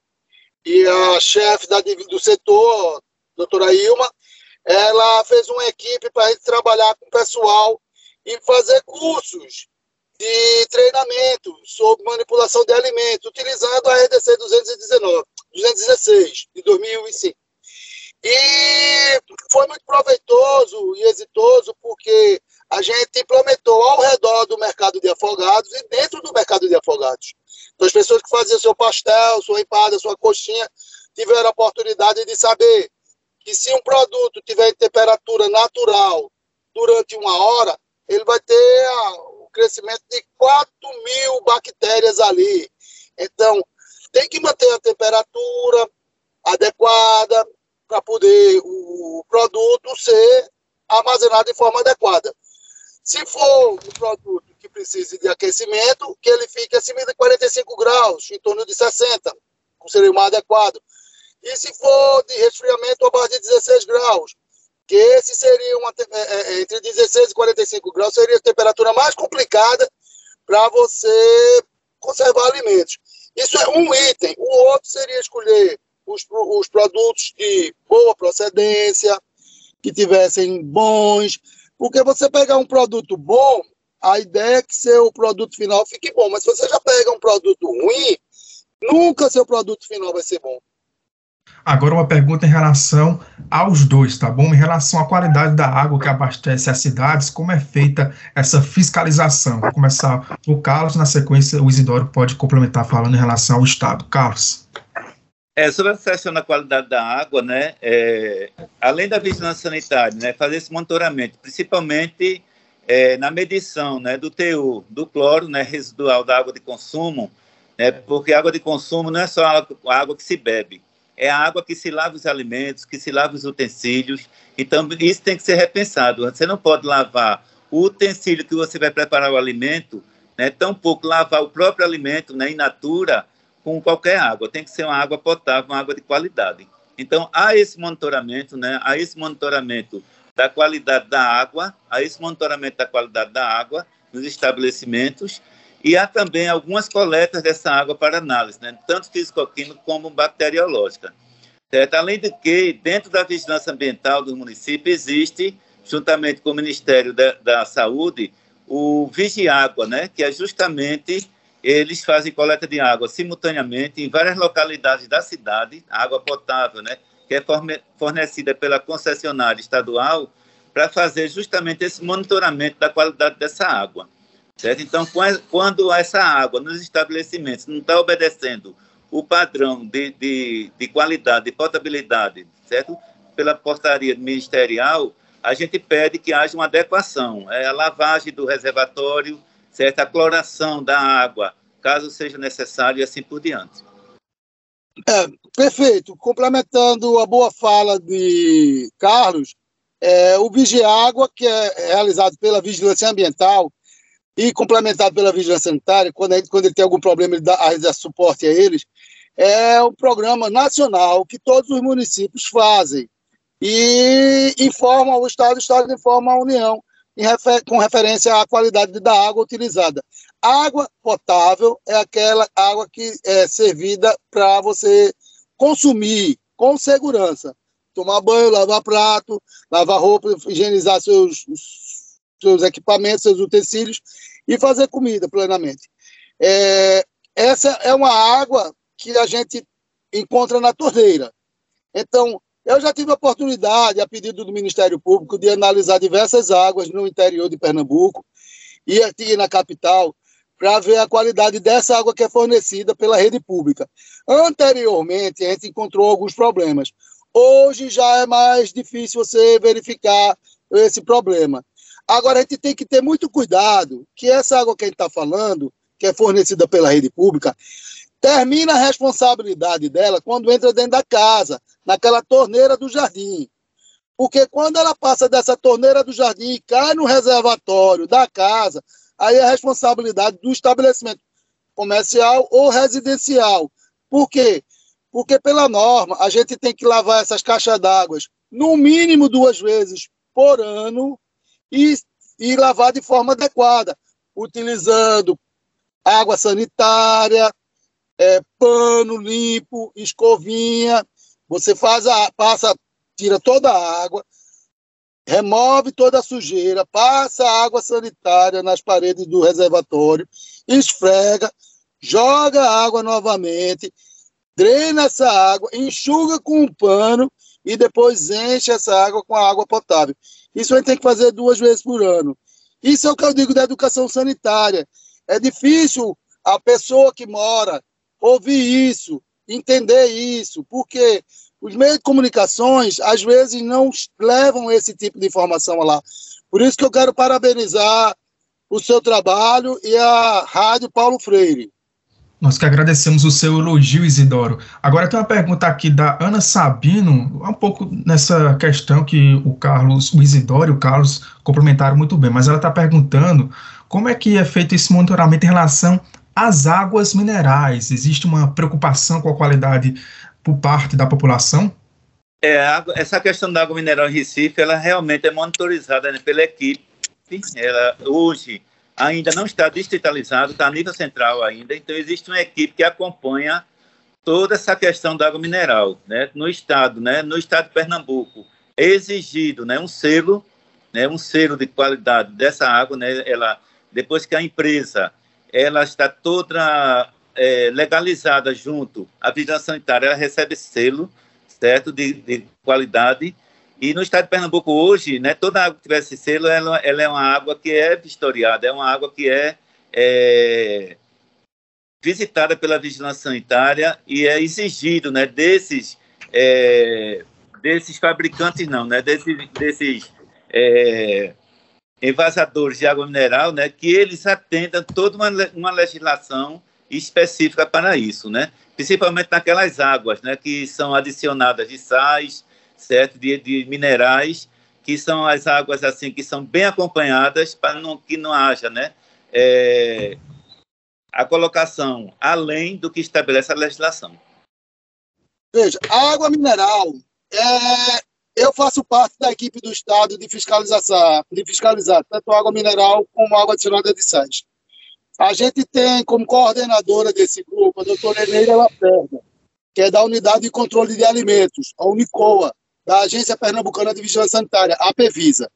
e a chefe da, do setor, doutora Ilma, ela fez uma equipe para a gente trabalhar com o pessoal e fazer cursos de treinamento sobre manipulação de alimentos, utilizando a RDC 219, 216, de 2005. E foi muito proveitoso e exitoso porque a gente implementou ao redor do mercado de afogados e dentro do mercado de afogados. Então, as pessoas que faziam seu pastel, sua empada, sua coxinha, tiveram a oportunidade de saber que se um produto tiver em temperatura natural durante uma hora, ele vai ter o crescimento de 4 mil bactérias ali. Então, tem que manter a temperatura adequada para poder o produto ser armazenado de forma adequada. Se for um produto que precise de aquecimento, que ele fique acima de 45 graus, em torno de 60, seria o mais adequado. E se for de resfriamento abaixo de 16 graus, que esse seria uma, é, é, entre 16 e 45 graus, seria a temperatura mais complicada para você conservar alimentos. Isso é um item. O outro seria escolher os, os produtos de boa procedência, que tivessem bons, porque você pegar um produto bom, a ideia é que seu produto final fique bom, mas se você já pega um produto ruim, nunca seu produto final vai ser bom. Agora uma pergunta em relação aos dois, tá bom? Em relação à qualidade da água que abastece as cidades, como é feita essa fiscalização? Vou começar o Carlos, na sequência o Isidoro pode complementar falando em relação ao Estado. Carlos. É, sobre a questão da qualidade da água, né, é, além da vigilância sanitária, né, fazer esse monitoramento, principalmente é, na medição né, do teor do cloro né, residual da água de consumo, né, porque água de consumo não é só a água que se bebe, é a água que se lava os alimentos, que se lava os utensílios. Então, isso tem que ser repensado. Você não pode lavar o utensílio que você vai preparar o alimento, né, tampouco lavar o próprio alimento né, in natura com qualquer água. Tem que ser uma água potável, uma água de qualidade. Então, há esse monitoramento, né, há esse monitoramento da qualidade da água, há esse monitoramento da qualidade da água nos estabelecimentos E há também algumas coletas dessa água para análise, né? tanto físico-química como bacteriológica. Certo? Além de que, dentro da vigilância ambiental do município, existe, juntamente com o Ministério da, da Saúde, o Vigiágua, né? que é justamente eles fazem coleta de água simultaneamente em várias localidades da cidade, água potável, né, que é fornecida pela concessionária estadual, para fazer justamente esse monitoramento da qualidade dessa água. Certo? Então, quando essa água nos estabelecimentos não está obedecendo o padrão de, de, de qualidade, de potabilidade, certo? Pela portaria ministerial, a gente pede que haja uma adequação, é a lavagem do reservatório, certa cloração da água, caso seja necessário e assim por diante. É, perfeito. Complementando a boa fala de Carlos, é, o Vigiágua, que é realizado pela Vigilância Ambiental e complementado pela Vigilância Sanitária, quando, gente, quando ele tem algum problema, ele dá, dá suporte a eles, é um programa nacional que todos os municípios fazem e informam o Estado, o Estado informa a União refer, com referência à qualidade da água utilizada. Água potável é aquela água que é servida para você consumir com segurança. Tomar banho, lavar prato, lavar roupa, higienizar seus, seus equipamentos, seus utensílios e fazer comida plenamente. É, essa é uma água que a gente encontra na torneira. Então, eu já tive a oportunidade, a pedido do Ministério Público, de analisar diversas águas no interior de Pernambuco e aqui na capital para ver a qualidade dessa água que é fornecida pela rede pública. Anteriormente, a gente encontrou alguns problemas. Hoje já é mais difícil você verificar esse problema. Agora, a gente tem que ter muito cuidado que essa água que a gente está falando, que é fornecida pela rede pública, termina a responsabilidade dela quando entra dentro da casa naquela torneira do jardim. Porque quando ela passa dessa torneira do jardim e cai no reservatório da casa, aí é a responsabilidade do estabelecimento comercial ou residencial. Por quê? Porque, pela norma, a gente tem que lavar essas caixas d'água no mínimo duas vezes por ano e, e lavar de forma adequada, utilizando água sanitária, é, pano limpo, escovinha, você faz a, passa, tira toda a água, remove toda a sujeira, passa água sanitária nas paredes do reservatório, esfrega, joga a água novamente, drena essa água, enxuga com um pano e depois enche essa água com a água potável. Isso a gente tem que fazer duas vezes por ano. Isso é o que eu digo da educação sanitária. É difícil a pessoa que mora ouvir isso, entender isso, porque os meios de comunicações, às vezes, não levam esse tipo de informação lá. Por isso que eu quero parabenizar o seu trabalho e a Rádio Paulo Freire. Nós que agradecemos o seu elogio, Isidoro. Agora tem uma pergunta aqui da Ana Sabino, um pouco nessa questão que o Carlos, o Isidoro e o Carlos complementaram muito bem, mas ela está perguntando como é que é feito esse monitoramento em relação às águas minerais. Existe uma preocupação com a qualidade por parte da população? É, essa questão da água mineral em Recife, ela realmente é monitorizada né, pela equipe. Ela hoje ainda não está distritalizado, está a nível central ainda, então existe uma equipe que acompanha toda essa questão da água mineral, né? No estado, né? No estado de Pernambuco, é exigido, né? Um selo, né? Um selo de qualidade dessa água, né? Ela depois que a empresa ela está toda é, legalizada junto à vigilância sanitária, ela recebe selo, certo, de, de, qualidade. E no estado de Pernambuco hoje, né, toda água que tiver esse selo, ela, ela é uma água que é vistoriada, é uma água que é, é visitada pela vigilância sanitária e é exigido, né, desses é, desses fabricantes não, né, desses, desses é, envasadores de água mineral, né, que eles atendam toda uma, uma legislação específica para isso, né? Principalmente naquelas águas, né, que são adicionadas de sais, certo, de, de minerais, que são as águas assim que são bem acompanhadas para não, que não haja, né, é, a colocação além do que estabelece a legislação. Veja, a água mineral é, eu faço parte da equipe do Estado de fiscalização, de fiscalizar tanto água mineral como água adicionada de sais. A gente tem como coordenadora desse grupo a doutora Eneira Laperna, que é da Unidade de Controle de Alimentos, a Unicoa, da Agência Pernambucana de Vigilância Sanitária, a PEVISA.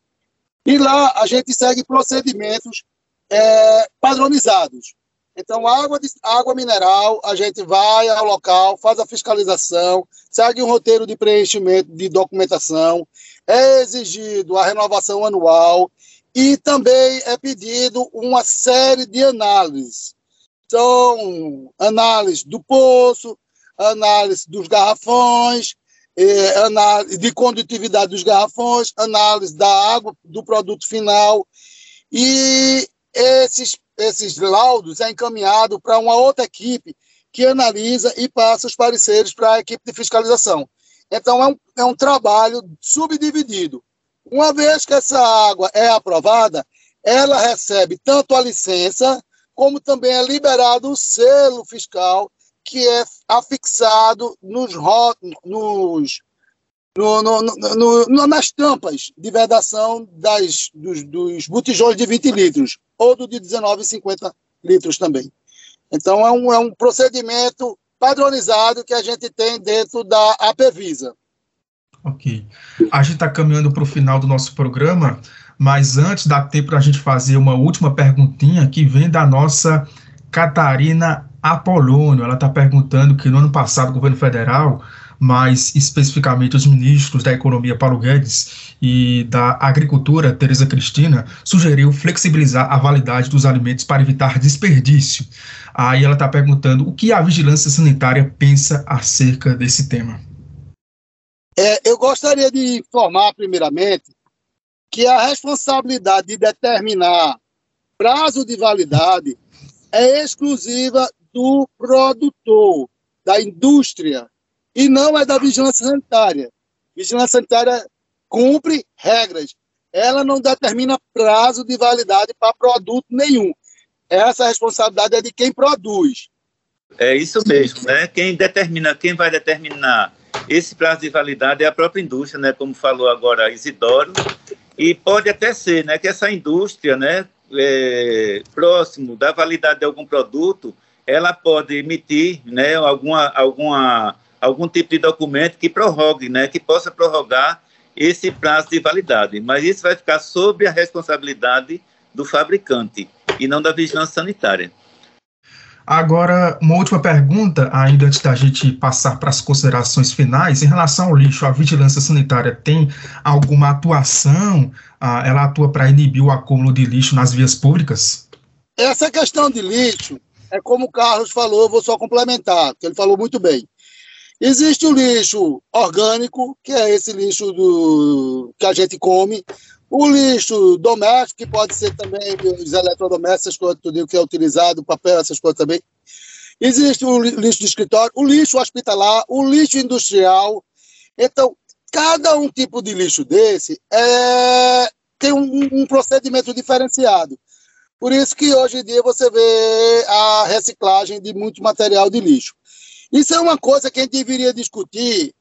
E lá a gente segue procedimentos é, padronizados. Então, água, de, água mineral, a gente vai ao local, faz a fiscalização, segue um roteiro de preenchimento de documentação, é exigido a renovação anual e também é pedido uma série de análises. São análises do poço, análise dos garrafões, eh, análise de condutividade dos garrafões, análise da água, do produto final, e esses esses laudos é encaminhado para uma outra equipe que analisa e passa os pareceres para a equipe de fiscalização. Então, é um, é um trabalho subdividido. Uma vez que essa água é aprovada, ela recebe tanto a licença, como também é liberado o selo fiscal, que é afixado nos, nos no, no, no, nas tampas de vedação das, dos, dos botijões de 20 litros ou do de 19,50 litros também. Então, é um, é um procedimento padronizado que a gente tem dentro da APVISA. Ok. A gente está caminhando para o final do nosso programa, mas antes dá tempo para a gente fazer uma última perguntinha que vem da nossa Catarina Apolônio. Ela está perguntando que no ano passado o governo federal mais especificamente os ministros da Economia Paulo Guedes e da Agricultura Tereza Cristina, sugeriu flexibilizar a validade dos alimentos para evitar desperdício. Aí ela está perguntando o que a vigilância sanitária pensa acerca desse tema. É, eu gostaria de informar, primeiramente, que a responsabilidade de determinar prazo de validade é exclusiva do produtor, da indústria, e não é da vigilância sanitária. Vigilância sanitária cumpre regras. Ela não determina prazo de validade para produto nenhum. Essa responsabilidade é de quem produz. É isso mesmo, né? Quem determina, quem vai determinar esse prazo de validade é a própria indústria, né? Como falou agora Isidoro. E pode até ser, né? Que essa indústria, né? É, próximo da validade de algum produto, ela pode emitir, né? Alguma, alguma algum tipo de documento que prorrogue, né, que possa prorrogar esse prazo de validade. Mas isso vai ficar sob a responsabilidade do fabricante e não da vigilância sanitária. Agora, uma última pergunta, ainda antes da gente passar para as considerações finais. Em relação ao lixo, a vigilância sanitária tem alguma atuação? Ah, ela atua para inibir o acúmulo de lixo nas vias públicas? Essa questão de lixo, é como o Carlos falou, vou só complementar, porque ele falou muito bem. Existe o lixo orgânico, que é esse lixo do, que a gente come. O lixo doméstico, que pode ser também os eletrodomésticos, essas coisas, tudo que é utilizado, papel, essas coisas também. Existe o lixo de escritório, o lixo hospitalar, o lixo industrial. Então, cada um tipo de lixo desse é, tem um, um procedimento diferenciado. Por isso que hoje em dia você vê a reciclagem de muito material de lixo. Isso é uma coisa que a gente deveria discutir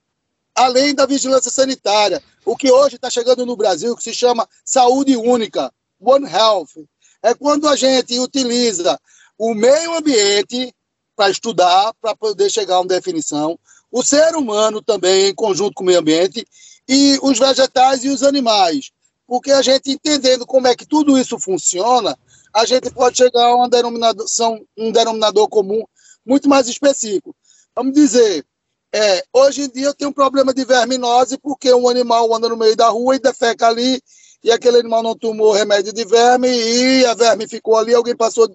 além da vigilância sanitária. O que hoje está chegando no Brasil, que se chama saúde única, One Health, é quando a gente utiliza o meio ambiente para estudar, para poder chegar a uma definição, o ser humano também, em conjunto com o meio ambiente, e os vegetais e os animais. Porque a gente entendendo como é que tudo isso funciona, a gente pode chegar a uma denominação, um denominador comum muito mais específico vamos dizer, é, hoje em dia eu tenho um problema de verminose porque um animal anda no meio da rua e defeca ali e aquele animal não tomou remédio de verme e a verme ficou ali, alguém passou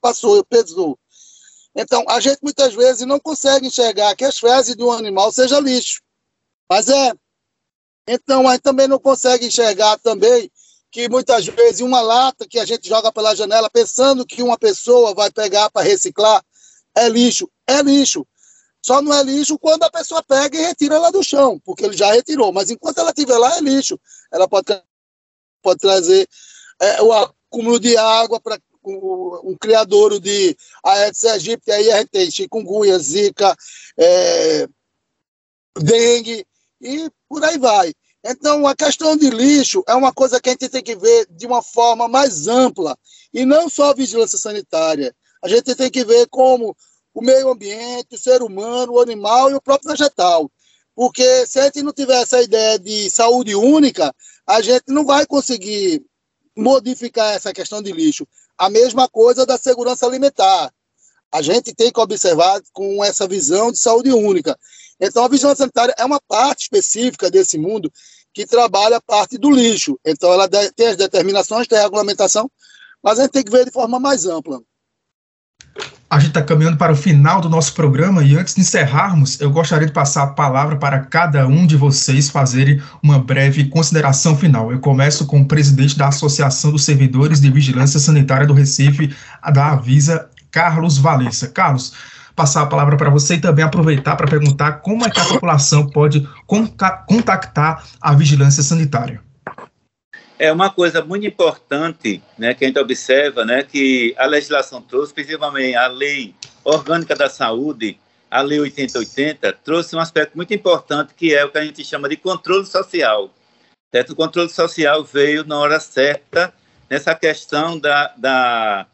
passou, pesou. Então, a gente muitas vezes não consegue enxergar que as fezes de um animal seja lixo. Mas é. Então, a gente também não consegue enxergar também que muitas vezes uma lata que a gente joga pela janela pensando que uma pessoa vai pegar para reciclar é lixo. É lixo. Só não é lixo quando a pessoa pega e retira ela do chão, porque ele já retirou. Mas enquanto ela estiver lá, é lixo. Ela pode, pode trazer é, o acúmulo de água para um, um criadouro de Aedes aegypti, aí a gente tem chikungunya, zika, é, dengue, e por aí vai. Então, a questão de lixo é uma coisa que a gente tem que ver de uma forma mais ampla, e não só a vigilância sanitária. A gente tem que ver como o meio ambiente, o ser humano, o animal e o próprio vegetal. Porque se a gente não tiver essa ideia de saúde única, a gente não vai conseguir modificar essa questão de lixo. A mesma coisa da segurança alimentar. A gente tem que observar com essa visão de saúde única. Então, a vigilância sanitária é uma parte específica desse mundo que trabalha a parte do lixo. Então, ela tem as determinações, tem a regulamentação, mas a gente tem que ver de forma mais ampla. A gente está caminhando para o final do nosso programa e antes de encerrarmos, eu gostaria de passar a palavra para cada um de vocês fazerem uma breve consideração final. Eu começo com o presidente da Associação dos Servidores de Vigilância Sanitária do Recife, da Avisa, Carlos Valença. Carlos, passar a palavra para você e também aproveitar para perguntar como é que a população pode contactar a vigilância sanitária. É uma coisa muito importante, né, que a gente observa, né, que a legislação trouxe, principalmente a lei orgânica da saúde, a lei 8080, trouxe um aspecto muito importante que é o que a gente chama de controle social. Certo? O controle social veio na hora certa nessa questão da, da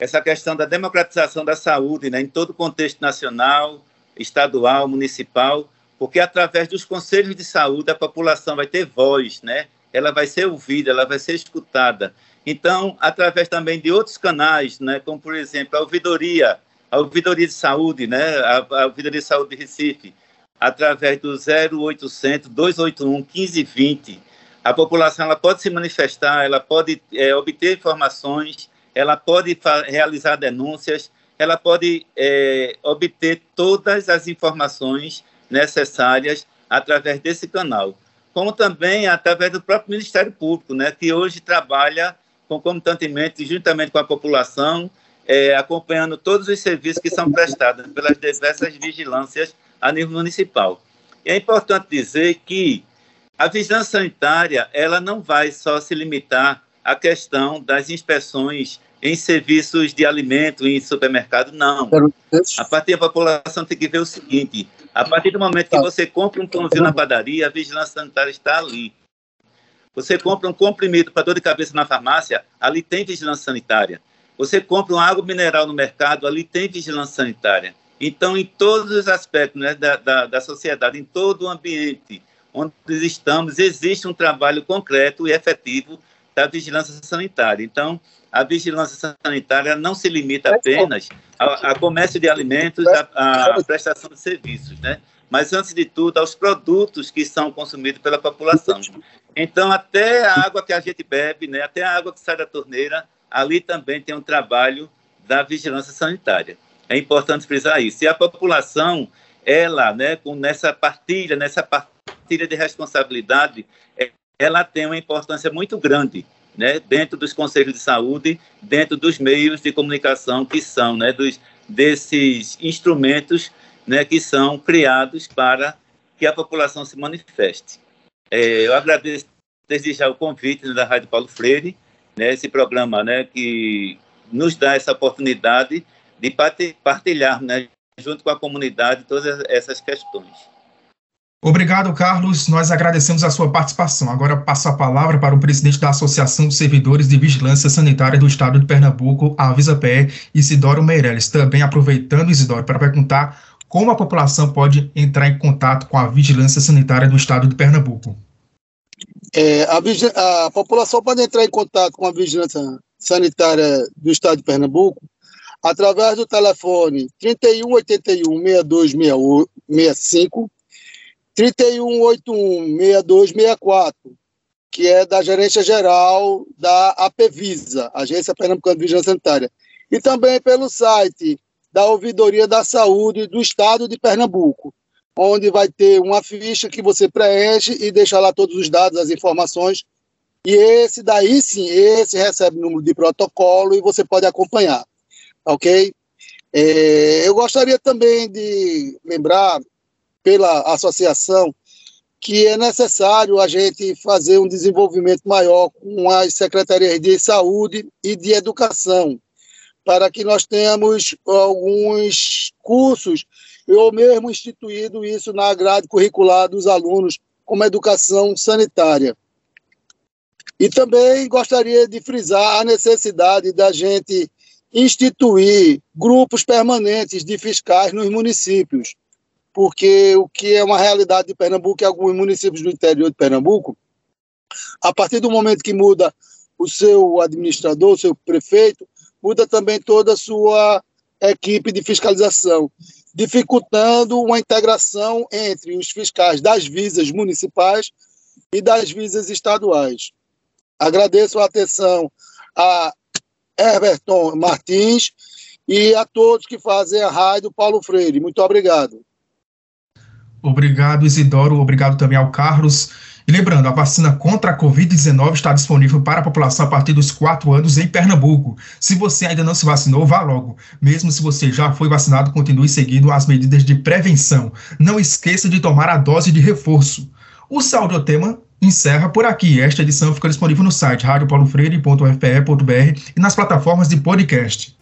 essa questão da democratização da saúde, né, em todo o contexto nacional, estadual, municipal, porque através dos conselhos de saúde a população vai ter voz, né? ela vai ser ouvida, ela vai ser escutada. Então, através também de outros canais, né, como por exemplo a ouvidoria, a ouvidoria de saúde, né, a, a ouvidoria de saúde de Recife, através do 0800 281 1520, a população ela pode se manifestar, ela pode é, obter informações, ela pode realizar denúncias, ela pode é, obter todas as informações necessárias através desse canal como também através do próprio Ministério Público, né, que hoje trabalha concomitantemente, juntamente com a população, é, acompanhando todos os serviços que são prestados pelas diversas vigilâncias a nível municipal. E é importante dizer que a vigilância sanitária ela não vai só se limitar à questão das inspeções em serviços de alimento em supermercado, não. A partir da população tem que ver o seguinte: a partir do momento que tá. você compra um pãozinho na padaria, a vigilância sanitária está ali. Você compra um comprimido para dor de cabeça na farmácia, ali tem vigilância sanitária. Você compra uma água mineral no mercado, ali tem vigilância sanitária. Então, em todos os aspectos né, da, da, da sociedade, em todo o ambiente onde estamos, existe um trabalho concreto e efetivo da vigilância sanitária. Então, a vigilância sanitária não se limita apenas a, a comércio de alimentos, a, a, prestação de serviços, né? mas, antes de tudo, aos produtos que são consumidos pela população. Então, até a água que a gente bebe, né? até a água que sai da torneira, ali também tem um trabalho da vigilância sanitária. É importante frisar isso. E a população, ela, né, com nessa partilha, nessa partilha de responsabilidade, ela tem uma importância muito grande né, dentro dos conselhos de saúde, dentro dos meios de comunicação que são, né, dos, desses instrumentos né, que são criados para que a população se manifeste. É, eu agradeço desde já o convite da Rádio Paulo Freire, né, esse programa né, que nos dá essa oportunidade de partilhar né, junto com a comunidade todas essas questões. Obrigado, Carlos. Nós agradecemos a sua participação. Agora passo a palavra para o presidente da Associação dos Servidores de Vigilância Sanitária do Estado de Pernambuco, a AvisaPE, Isidoro Meirelles. Também aproveitando, Isidoro, para perguntar como a população pode entrar em contato com a Vigilância Sanitária do Estado de Pernambuco. É, a, a população pode entrar em contato com a Vigilância Sanitária do Estado de Pernambuco através do telefone 3181 6265 3181-6264, que é da Gerência Geral da APVISA, Agência Pernambucana de Vigilância Sanitária, e também pelo site da Ouvidoria da Saúde do Estado de Pernambuco, onde vai ter uma ficha que você preenche e deixa lá todos os dados, as informações, e esse daí sim, esse recebe número de protocolo e você pode acompanhar, ok? É, eu gostaria também de lembrar pela associação que é necessário a gente fazer um desenvolvimento maior com as secretarias de saúde e de educação, para que nós tenhamos alguns cursos, ou mesmo instituído isso na grade curricular dos alunos, como educação sanitária. E também gostaria de frisar a necessidade da gente instituir grupos permanentes de fiscais nos municípios, porque o que é uma realidade de Pernambuco e alguns municípios do interior de Pernambuco, a partir do momento que muda o seu administrador, o seu prefeito, muda também toda a sua equipe de fiscalização, dificultando uma integração entre os fiscais das visas municipais e das visas estaduais. Agradeço a atenção a Herberton Martins e a todos que fazem a rádio Paulo Freire. Muito obrigado. Obrigado, Isidoro. Obrigado também ao Carlos. E lembrando, a vacina contra a Covid-19 está disponível para a população a partir dos 4 anos em Pernambuco. Se você ainda não se vacinou, vá logo. Mesmo se você já foi vacinado, continue seguindo as medidas de prevenção. Não esqueça de tomar a dose de reforço. O Saúde Tema encerra por aqui. Esta edição fica disponível no site radiopaulofreire.fpe.br e nas plataformas de podcast.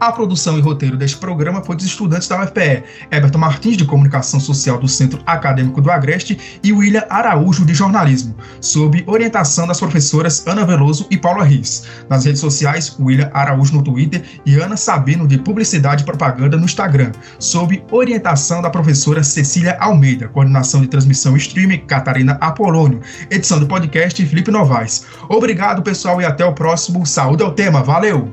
A produção e roteiro deste programa foi dos estudantes da UFPE, Everton Martins, de Comunicação Social do Centro Acadêmico do Agreste, e William Araújo, de Jornalismo, sob orientação das professoras Ana Veloso e Paula Riz. Nas redes sociais, William Araújo no Twitter e Ana Sabino, de Publicidade e Propaganda, no Instagram, sob orientação da professora Cecília Almeida, coordenação de transmissão e streaming, Catarina Apolônio, edição do podcast Felipe Novaes. Obrigado, pessoal, e até o próximo. Saúde ao tema. Valeu!